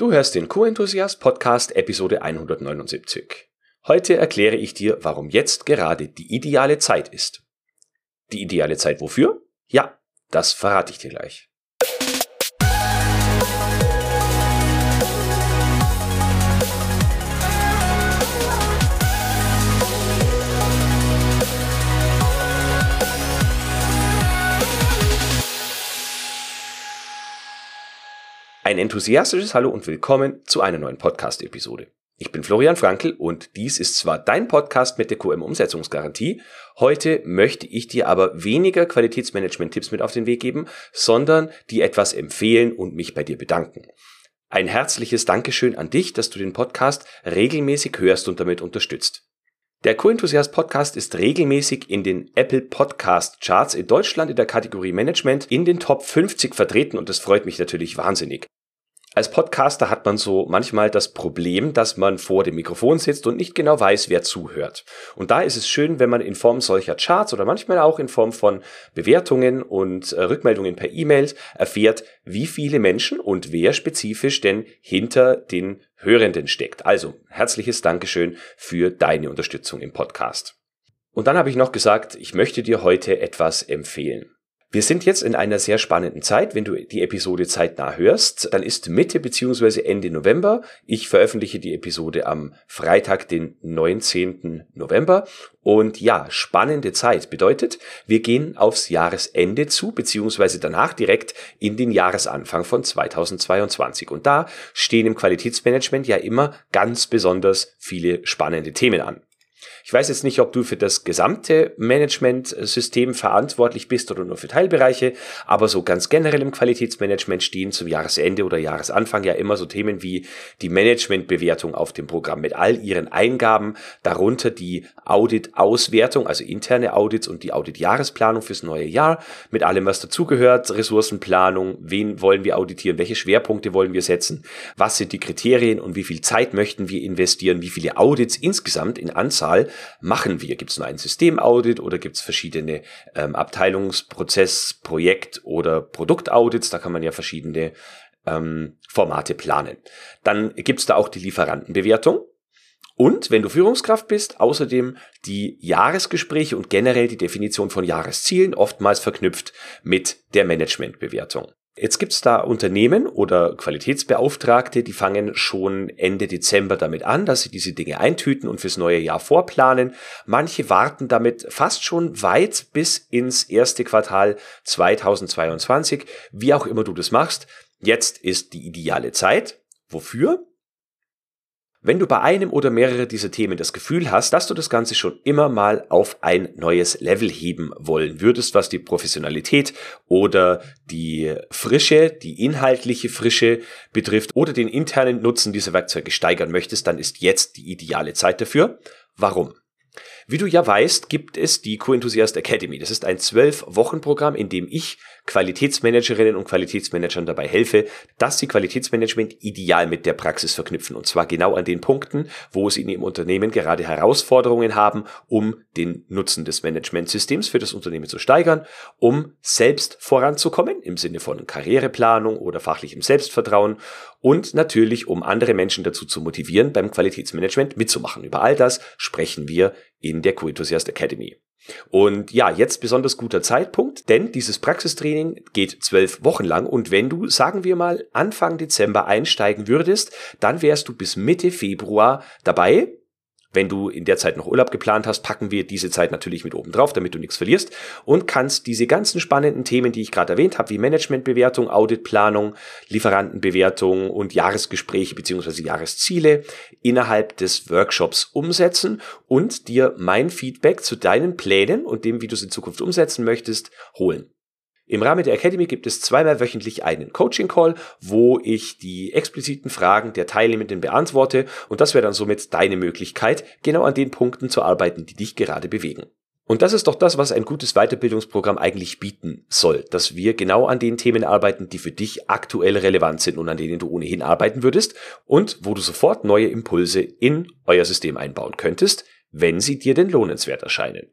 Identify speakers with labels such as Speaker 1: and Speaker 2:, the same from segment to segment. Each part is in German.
Speaker 1: Du hörst den Q-Enthusiast Podcast Episode 179. Heute erkläre ich dir, warum jetzt gerade die ideale Zeit ist. Die ideale Zeit wofür? Ja, das verrate ich dir gleich. Enthusiastisches Hallo und willkommen zu einer neuen Podcast-Episode. Ich bin Florian Frankl und dies ist zwar dein Podcast mit der QM-Umsetzungsgarantie. Heute möchte ich dir aber weniger Qualitätsmanagement-Tipps mit auf den Weg geben, sondern dir etwas empfehlen und mich bei dir bedanken. Ein herzliches Dankeschön an dich, dass du den Podcast regelmäßig hörst und damit unterstützt. Der Co-Enthusiast Podcast ist regelmäßig in den Apple Podcast Charts in Deutschland in der Kategorie Management in den Top 50 vertreten und das freut mich natürlich wahnsinnig. Als Podcaster hat man so manchmal das Problem, dass man vor dem Mikrofon sitzt und nicht genau weiß, wer zuhört. Und da ist es schön, wenn man in Form solcher Charts oder manchmal auch in Form von Bewertungen und äh, Rückmeldungen per E-Mails erfährt, wie viele Menschen und wer spezifisch denn hinter den Hörenden steckt. Also herzliches Dankeschön für deine Unterstützung im Podcast. Und dann habe ich noch gesagt, ich möchte dir heute etwas empfehlen. Wir sind jetzt in einer sehr spannenden Zeit. Wenn du die Episode zeitnah hörst, dann ist Mitte beziehungsweise Ende November. Ich veröffentliche die Episode am Freitag, den 19. November. Und ja, spannende Zeit bedeutet, wir gehen aufs Jahresende zu, beziehungsweise danach direkt in den Jahresanfang von 2022. Und da stehen im Qualitätsmanagement ja immer ganz besonders viele spannende Themen an. Ich weiß jetzt nicht, ob du für das gesamte Management-System verantwortlich bist oder nur für Teilbereiche, aber so ganz generell im Qualitätsmanagement stehen zum Jahresende oder Jahresanfang ja immer so Themen wie die Managementbewertung auf dem Programm mit all ihren Eingaben, darunter die Audit-Auswertung, also interne Audits und die Audit-Jahresplanung fürs neue Jahr, mit allem, was dazugehört, Ressourcenplanung, wen wollen wir auditieren, welche Schwerpunkte wollen wir setzen, was sind die Kriterien und wie viel Zeit möchten wir investieren, wie viele Audits insgesamt in Anzahl machen wir? Gibt es nur ein Systemaudit oder gibt es verschiedene ähm, Abteilungsprozess, Projekt oder Produktaudits? Da kann man ja verschiedene ähm, Formate planen. Dann gibt es da auch die Lieferantenbewertung. Und wenn du Führungskraft bist, außerdem die Jahresgespräche und generell die Definition von Jahreszielen, oftmals verknüpft mit der Managementbewertung. Jetzt gibt's da Unternehmen oder Qualitätsbeauftragte, die fangen schon Ende Dezember damit an, dass sie diese Dinge eintüten und fürs neue Jahr vorplanen. Manche warten damit fast schon weit bis ins erste Quartal 2022. Wie auch immer du das machst, jetzt ist die ideale Zeit. Wofür? Wenn du bei einem oder mehrere dieser Themen das Gefühl hast, dass du das Ganze schon immer mal auf ein neues Level heben wollen würdest, was die Professionalität oder die Frische, die inhaltliche Frische betrifft oder den internen Nutzen dieser Werkzeuge steigern möchtest, dann ist jetzt die ideale Zeit dafür. Warum? Wie du ja weißt, gibt es die Q-Enthusiast Academy. Das ist ein zwölf Wochen Programm, in dem ich Qualitätsmanagerinnen und Qualitätsmanagern dabei helfe, dass sie Qualitätsmanagement ideal mit der Praxis verknüpfen. Und zwar genau an den Punkten, wo sie in ihrem Unternehmen gerade Herausforderungen haben, um den Nutzen des Managementsystems für das Unternehmen zu steigern, um selbst voranzukommen im Sinne von Karriereplanung oder fachlichem Selbstvertrauen und natürlich, um andere Menschen dazu zu motivieren, beim Qualitätsmanagement mitzumachen. Über all das sprechen wir in der Q-Enthusiast Academy. Und ja, jetzt besonders guter Zeitpunkt, denn dieses Praxistraining geht zwölf Wochen lang. Und wenn du, sagen wir mal, Anfang Dezember einsteigen würdest, dann wärst du bis Mitte Februar dabei wenn du in der Zeit noch Urlaub geplant hast, packen wir diese Zeit natürlich mit oben drauf, damit du nichts verlierst und kannst diese ganzen spannenden Themen, die ich gerade erwähnt habe, wie Managementbewertung, Auditplanung, Lieferantenbewertung und Jahresgespräche beziehungsweise Jahresziele innerhalb des Workshops umsetzen und dir mein Feedback zu deinen Plänen und dem, wie du es in Zukunft umsetzen möchtest, holen. Im Rahmen der Academy gibt es zweimal wöchentlich einen Coaching-Call, wo ich die expliziten Fragen der Teilnehmenden beantworte und das wäre dann somit deine Möglichkeit, genau an den Punkten zu arbeiten, die dich gerade bewegen. Und das ist doch das, was ein gutes Weiterbildungsprogramm eigentlich bieten soll, dass wir genau an den Themen arbeiten, die für dich aktuell relevant sind und an denen du ohnehin arbeiten würdest und wo du sofort neue Impulse in euer System einbauen könntest, wenn sie dir denn lohnenswert erscheinen.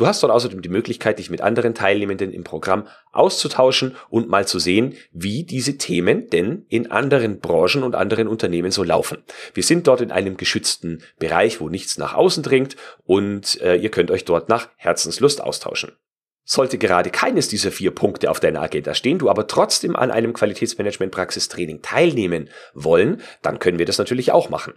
Speaker 1: Du hast dort außerdem die Möglichkeit, dich mit anderen Teilnehmenden im Programm auszutauschen und mal zu sehen, wie diese Themen denn in anderen Branchen und anderen Unternehmen so laufen. Wir sind dort in einem geschützten Bereich, wo nichts nach außen dringt und äh, ihr könnt euch dort nach Herzenslust austauschen. Sollte gerade keines dieser vier Punkte auf deiner Agenda stehen, du aber trotzdem an einem Qualitätsmanagement-Praxistraining teilnehmen wollen, dann können wir das natürlich auch machen.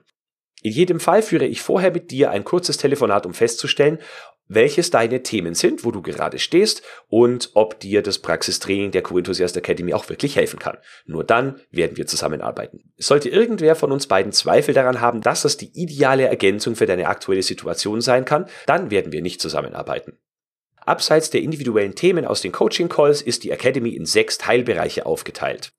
Speaker 1: In jedem Fall führe ich vorher mit dir ein kurzes Telefonat, um festzustellen, welches deine Themen sind, wo du gerade stehst und ob dir das Praxistraining der Q-Enthusiast Academy auch wirklich helfen kann. Nur dann werden wir zusammenarbeiten. Sollte irgendwer von uns beiden Zweifel daran haben, dass das die ideale Ergänzung für deine aktuelle Situation sein kann, dann werden wir nicht zusammenarbeiten. Abseits der individuellen Themen aus den Coaching Calls ist die Academy in sechs Teilbereiche aufgeteilt.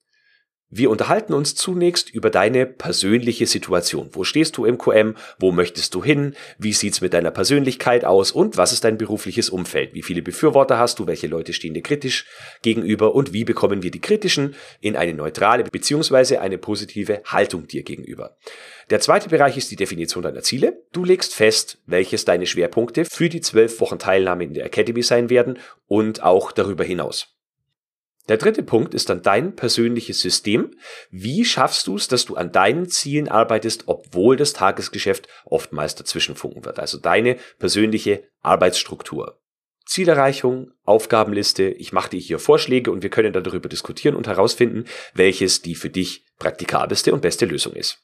Speaker 1: Wir unterhalten uns zunächst über deine persönliche Situation. Wo stehst du im QM? Wo möchtest du hin? Wie sieht's mit deiner Persönlichkeit aus? Und was ist dein berufliches Umfeld? Wie viele Befürworter hast du? Welche Leute stehen dir kritisch gegenüber? Und wie bekommen wir die kritischen in eine neutrale bzw. eine positive Haltung dir gegenüber? Der zweite Bereich ist die Definition deiner Ziele. Du legst fest, welches deine Schwerpunkte für die zwölf Wochen Teilnahme in der Academy sein werden und auch darüber hinaus. Der dritte Punkt ist dann dein persönliches System. Wie schaffst du es, dass du an deinen Zielen arbeitest, obwohl das Tagesgeschäft oftmals dazwischenfunken wird? Also deine persönliche Arbeitsstruktur. Zielerreichung, Aufgabenliste, ich mache dir hier Vorschläge und wir können darüber diskutieren und herausfinden, welches die für dich praktikabelste und beste Lösung ist.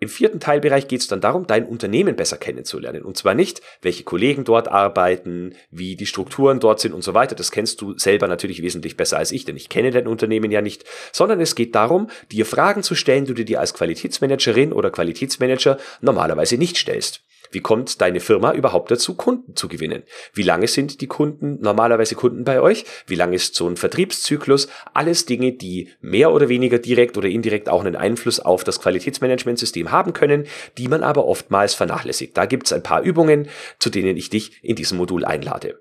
Speaker 1: Im vierten Teilbereich geht es dann darum, dein Unternehmen besser kennenzulernen. Und zwar nicht, welche Kollegen dort arbeiten, wie die Strukturen dort sind und so weiter. Das kennst du selber natürlich wesentlich besser als ich, denn ich kenne dein Unternehmen ja nicht. Sondern es geht darum, dir Fragen zu stellen, die du dir als Qualitätsmanagerin oder Qualitätsmanager normalerweise nicht stellst. Wie kommt deine Firma überhaupt dazu, Kunden zu gewinnen? Wie lange sind die Kunden normalerweise Kunden bei euch? Wie lange ist so ein Vertriebszyklus? Alles Dinge, die mehr oder weniger direkt oder indirekt auch einen Einfluss auf das Qualitätsmanagementsystem haben können, die man aber oftmals vernachlässigt. Da gibt es ein paar Übungen, zu denen ich dich in diesem Modul einlade.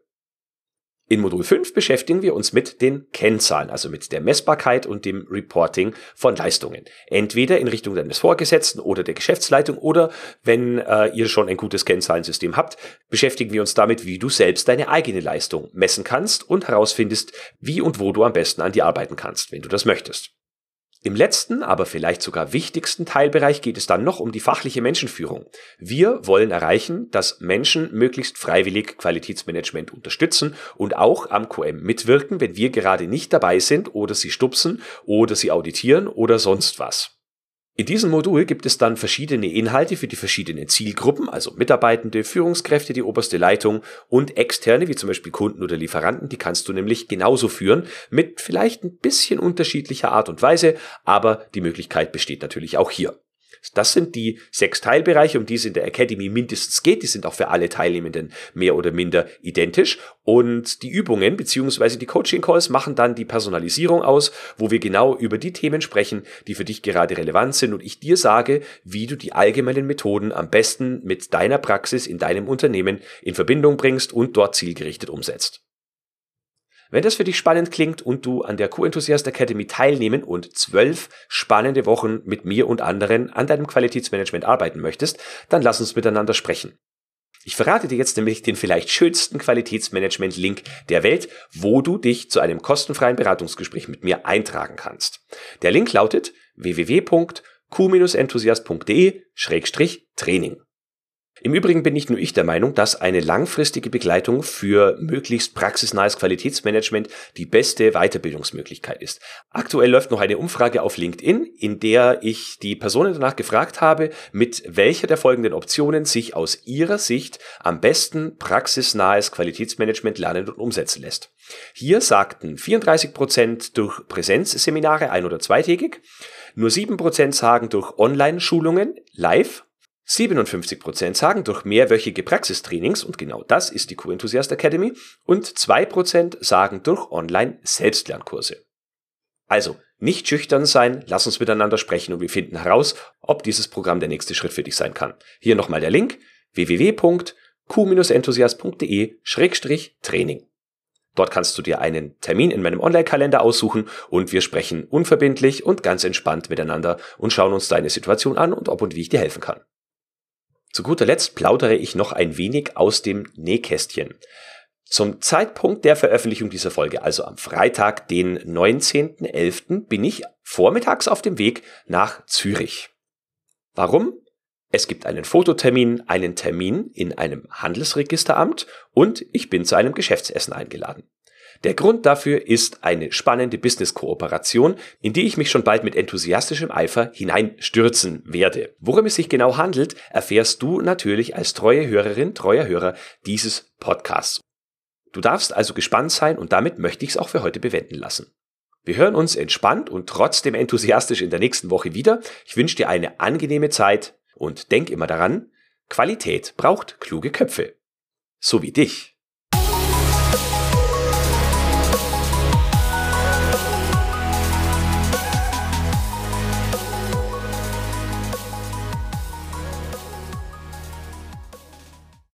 Speaker 1: In Modul 5 beschäftigen wir uns mit den Kennzahlen, also mit der Messbarkeit und dem Reporting von Leistungen. Entweder in Richtung deines Vorgesetzten oder der Geschäftsleitung oder wenn äh, ihr schon ein gutes Kennzahlensystem habt, beschäftigen wir uns damit, wie du selbst deine eigene Leistung messen kannst und herausfindest, wie und wo du am besten an die arbeiten kannst, wenn du das möchtest. Im letzten, aber vielleicht sogar wichtigsten Teilbereich geht es dann noch um die fachliche Menschenführung. Wir wollen erreichen, dass Menschen möglichst freiwillig Qualitätsmanagement unterstützen und auch am QM mitwirken, wenn wir gerade nicht dabei sind oder sie stupsen oder sie auditieren oder sonst was. In diesem Modul gibt es dann verschiedene Inhalte für die verschiedenen Zielgruppen, also Mitarbeitende, Führungskräfte, die oberste Leitung und externe, wie zum Beispiel Kunden oder Lieferanten, die kannst du nämlich genauso führen, mit vielleicht ein bisschen unterschiedlicher Art und Weise, aber die Möglichkeit besteht natürlich auch hier. Das sind die sechs Teilbereiche, um die es in der Academy mindestens geht. Die sind auch für alle Teilnehmenden mehr oder minder identisch. Und die Übungen beziehungsweise die Coaching Calls machen dann die Personalisierung aus, wo wir genau über die Themen sprechen, die für dich gerade relevant sind und ich dir sage, wie du die allgemeinen Methoden am besten mit deiner Praxis in deinem Unternehmen in Verbindung bringst und dort zielgerichtet umsetzt. Wenn das für dich spannend klingt und du an der Q-Enthusiast Academy teilnehmen und zwölf spannende Wochen mit mir und anderen an deinem Qualitätsmanagement arbeiten möchtest, dann lass uns miteinander sprechen. Ich verrate dir jetzt nämlich den vielleicht schönsten Qualitätsmanagement-Link der Welt, wo du dich zu einem kostenfreien Beratungsgespräch mit mir eintragen kannst. Der Link lautet www.q-enthusiast.de-training. Im Übrigen bin nicht nur ich der Meinung, dass eine langfristige Begleitung für möglichst praxisnahes Qualitätsmanagement die beste Weiterbildungsmöglichkeit ist. Aktuell läuft noch eine Umfrage auf LinkedIn, in der ich die Personen danach gefragt habe, mit welcher der folgenden Optionen sich aus ihrer Sicht am besten praxisnahes Qualitätsmanagement lernen und umsetzen lässt. Hier sagten 34 Prozent durch Präsenzseminare ein- oder zweitägig, nur 7% sagen durch Online-Schulungen live 57% sagen durch mehrwöchige Praxistrainings, und genau das ist die Q-Enthusiast Academy, und 2% sagen durch Online-Selbstlernkurse. Also, nicht schüchtern sein, lass uns miteinander sprechen und wir finden heraus, ob dieses Programm der nächste Schritt für dich sein kann. Hier nochmal der Link www.q-enthusiast.de-training. Dort kannst du dir einen Termin in meinem Online-Kalender aussuchen und wir sprechen unverbindlich und ganz entspannt miteinander und schauen uns deine Situation an und ob und wie ich dir helfen kann. Zu guter Letzt plaudere ich noch ein wenig aus dem Nähkästchen. Zum Zeitpunkt der Veröffentlichung dieser Folge, also am Freitag, den 19.11., bin ich vormittags auf dem Weg nach Zürich. Warum? Es gibt einen Fototermin, einen Termin in einem Handelsregisteramt und ich bin zu einem Geschäftsessen eingeladen. Der Grund dafür ist eine spannende Business-Kooperation, in die ich mich schon bald mit enthusiastischem Eifer hineinstürzen werde. Worum es sich genau handelt, erfährst du natürlich als treue Hörerin, treuer Hörer dieses Podcasts. Du darfst also gespannt sein und damit möchte ich es auch für heute bewenden lassen. Wir hören uns entspannt und trotzdem enthusiastisch in der nächsten Woche wieder. Ich wünsche dir eine angenehme Zeit und denk immer daran, Qualität braucht kluge Köpfe. So wie dich.